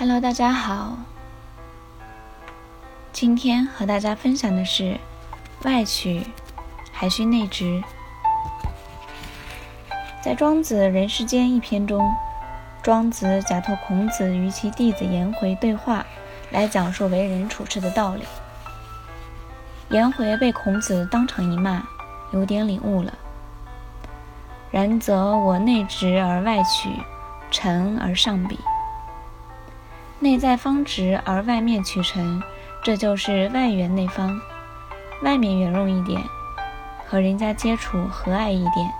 Hello，大家好。今天和大家分享的是外取还需内直。在《庄子·人世间》一篇中，庄子假托孔子与其弟子颜回对话，来讲述为人处事的道理。颜回被孔子当场一骂，有点领悟了。然则我内直而外曲，沉而上比。内在方直而外面曲成，这就是外圆内方。外面圆润一点，和人家接触和蔼一点，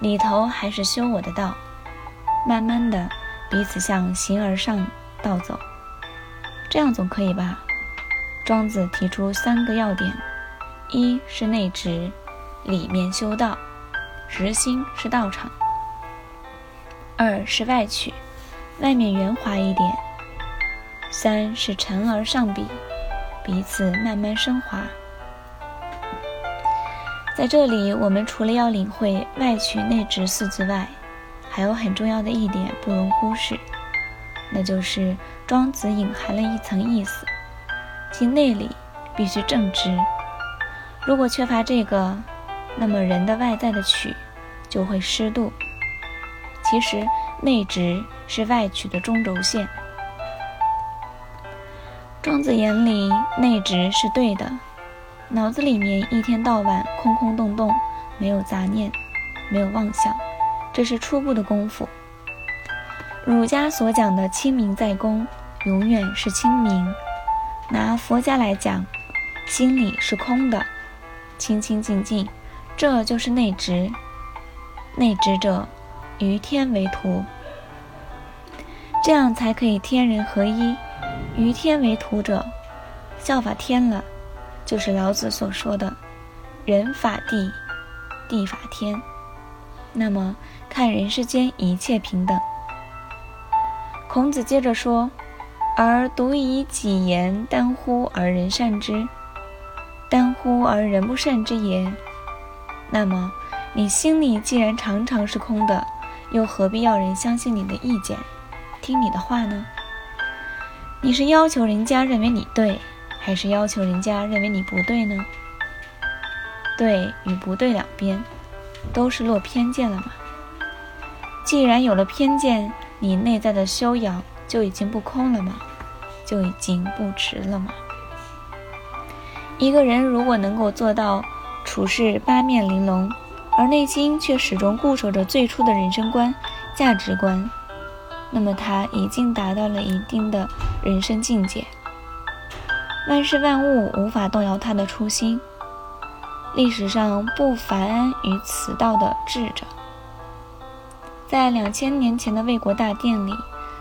里头还是修我的道。慢慢的，彼此向形而上道走，这样总可以吧？庄子提出三个要点：一是内直，里面修道。直心是道场。二是外曲，外面圆滑一点。三是沉而上笔，彼此慢慢升华。在这里，我们除了要领会“外曲内直”四字外，还有很重要的一点不容忽视，那就是庄子隐含了一层意思，即内里必须正直。如果缺乏这个，那么人的外在的曲就会失度。其实内直是外曲的中轴线。庄子眼里内直是对的，脑子里面一天到晚空空洞洞，没有杂念，没有妄想，这是初步的功夫。儒家所讲的清明在公，永远是清明。拿佛家来讲，心里是空的，清清净净。这就是内直，内直者与天为徒，这样才可以天人合一。于天为徒者，效法天了，就是老子所说的“人法地，地法天”。那么看人世间一切平等。孔子接着说：“而独以己言，单乎而人善之，单乎而人不善之也。”那么，你心里既然常常是空的，又何必要人相信你的意见，听你的话呢？你是要求人家认为你对，还是要求人家认为你不对呢？对与不对两边，都是落偏见了吗？既然有了偏见，你内在的修养就已经不空了吗？就已经不值了吗？一个人如果能够做到。处事八面玲珑，而内心却始终固守着最初的人生观、价值观，那么他已经达到了一定的人生境界。万事万物无法动摇他的初心。历史上不凡于此道的智者，在两千年前的魏国大殿里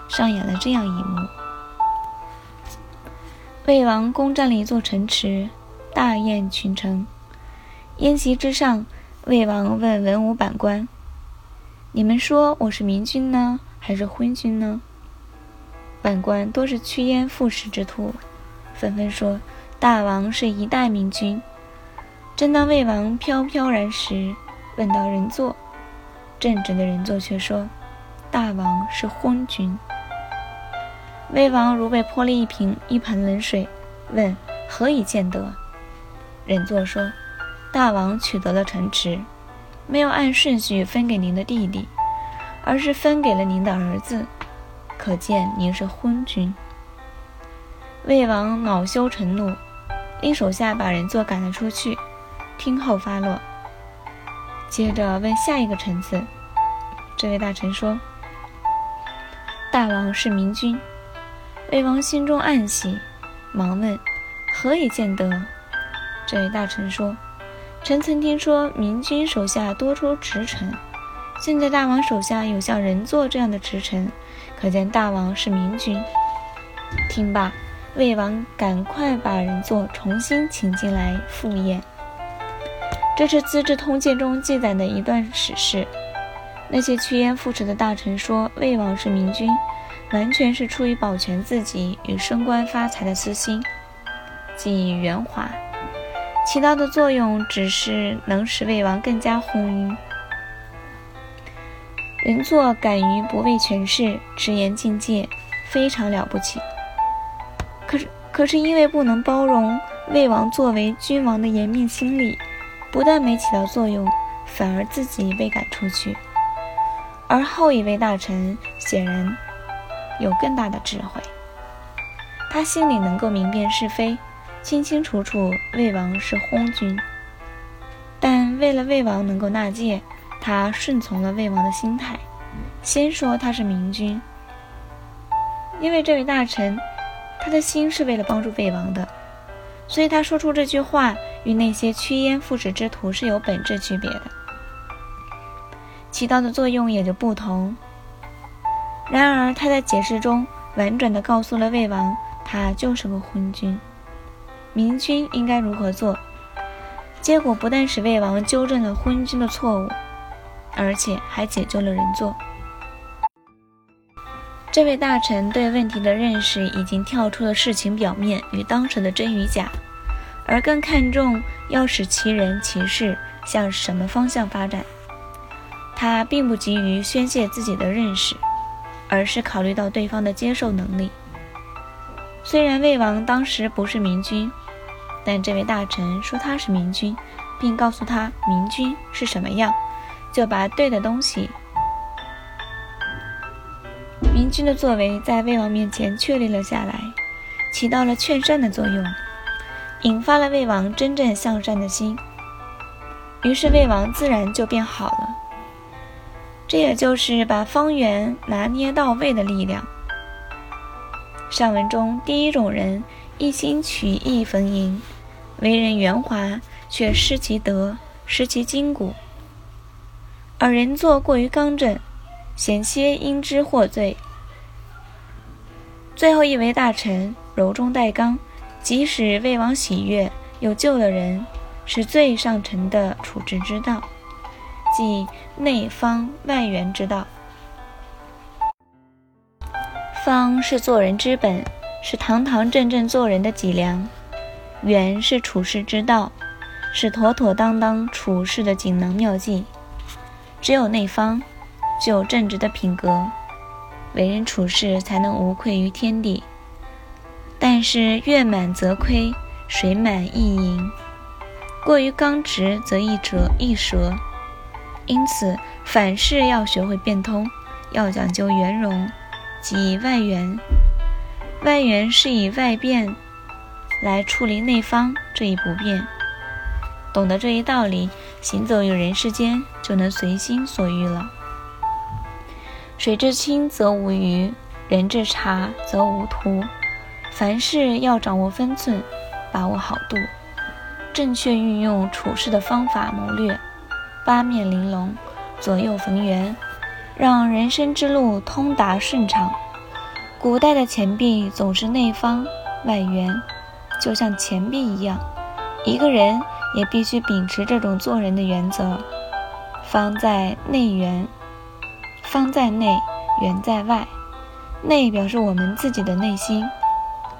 上演了这样一幕：魏王攻占了一座城池，大宴群臣。宴席之上，魏王问文武百官：“你们说我是明君呢，还是昏君呢？”百官多是趋炎附势之徒，纷纷说：“大王是一代明君。”正当魏王飘飘然时，问到人座，正直的人座却说：“大王是昏君。”魏王如被泼了一瓶一盆冷水，问：“何以见得？”人座说。大王取得了城池，没有按顺序分给您的弟弟，而是分给了您的儿子，可见您是昏君。魏王恼羞成怒，令手下把人座赶了出去，听候发落。接着问下一个臣子，这位大臣说：“大王是明君。”魏王心中暗喜，忙问：“何以见得？”这位大臣说。臣曾听说明君手下多出直臣，现在大王手下有像人座这样的直臣，可见大王是明君。听罢，魏王赶快把人座重新请进来赴宴。这是《资治通鉴》中记载的一段史事。那些趋炎附势的大臣说魏王是明君，完全是出于保全自己与升官发财的私心，即圆滑。起到的作用只是能使魏王更加昏庸。人作敢于不畏权势，直言境界，非常了不起。可是，可是因为不能包容魏王作为君王的颜面心理，不但没起到作用，反而自己被赶出去。而后一位大臣显然有更大的智慧，他心里能够明辨是非，清清楚楚魏王是昏君。但为了魏王能够纳谏，他顺从了魏王的心态，先说他是明君。因为这位大臣，他的心是为了帮助魏王的，所以他说出这句话与那些趋炎附势之徒是有本质区别的，起到的作用也就不同。然而他在解释中婉转地告诉了魏王，他就是个昏君，明君应该如何做。结果不但使魏王纠正了昏君的错误，而且还解救了人座。这位大臣对问题的认识已经跳出了事情表面与当时的真与假，而更看重要使其人其事向什么方向发展。他并不急于宣泄自己的认识，而是考虑到对方的接受能力。虽然魏王当时不是明君。但这位大臣说他是明君，并告诉他明君是什么样，就把对的东西，明君的作为在魏王面前确立了下来，起到了劝善的作用，引发了魏王真正向善的心，于是魏王自然就变好了。这也就是把方圆拿捏到位的力量。上文中第一种人一心取义逢迎。为人圆滑，却失其德，失其筋骨；而人作过于刚正，险些因之获罪。最后一位大臣柔中带刚，即使魏王喜悦，又救了人，是最上乘的处置之道，即内方外圆之道。方是做人之本，是堂堂正正做人的脊梁。圆是处世之道，是妥妥当当处世的锦囊妙计。只有内方，具有正直的品格，为人处事才能无愧于天地。但是月满则亏，水满亦盈。过于刚直则易折易折。因此凡事要学会变通，要讲究圆融，即外圆。外圆是以外变。来处理内方这一不变，懂得这一道理，行走于人世间就能随心所欲了。水至清则无鱼，人至察则无徒。凡事要掌握分寸，把握好度，正确运用处事的方法谋略，八面玲珑，左右逢源，让人生之路通达顺畅。古代的钱币总是内方外圆。就像钱币一样，一个人也必须秉持这种做人的原则：方在内圆，方在内，圆在外。内表示我们自己的内心，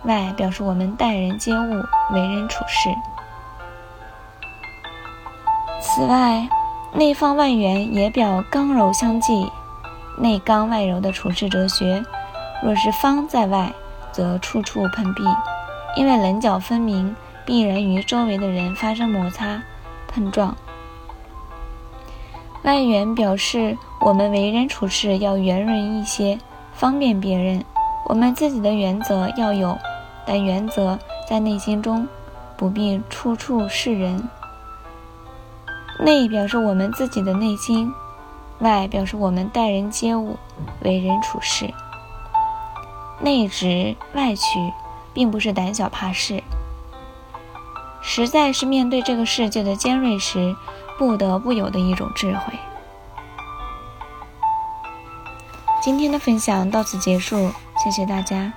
外表示我们待人接物、为人处事。此外，内方外圆也表刚柔相济，内刚外柔的处事哲学。若是方在外，则处处碰壁。因为棱角分明，必然与周围的人发生摩擦、碰撞。外圆表示我们为人处事要圆润一些，方便别人。我们自己的原则要有，但原则在内心中，不必处处示人。内表示我们自己的内心，外表示我们待人接物、为人处事。内直外曲。并不是胆小怕事，实在是面对这个世界的尖锐时，不得不有的一种智慧。今天的分享到此结束，谢谢大家。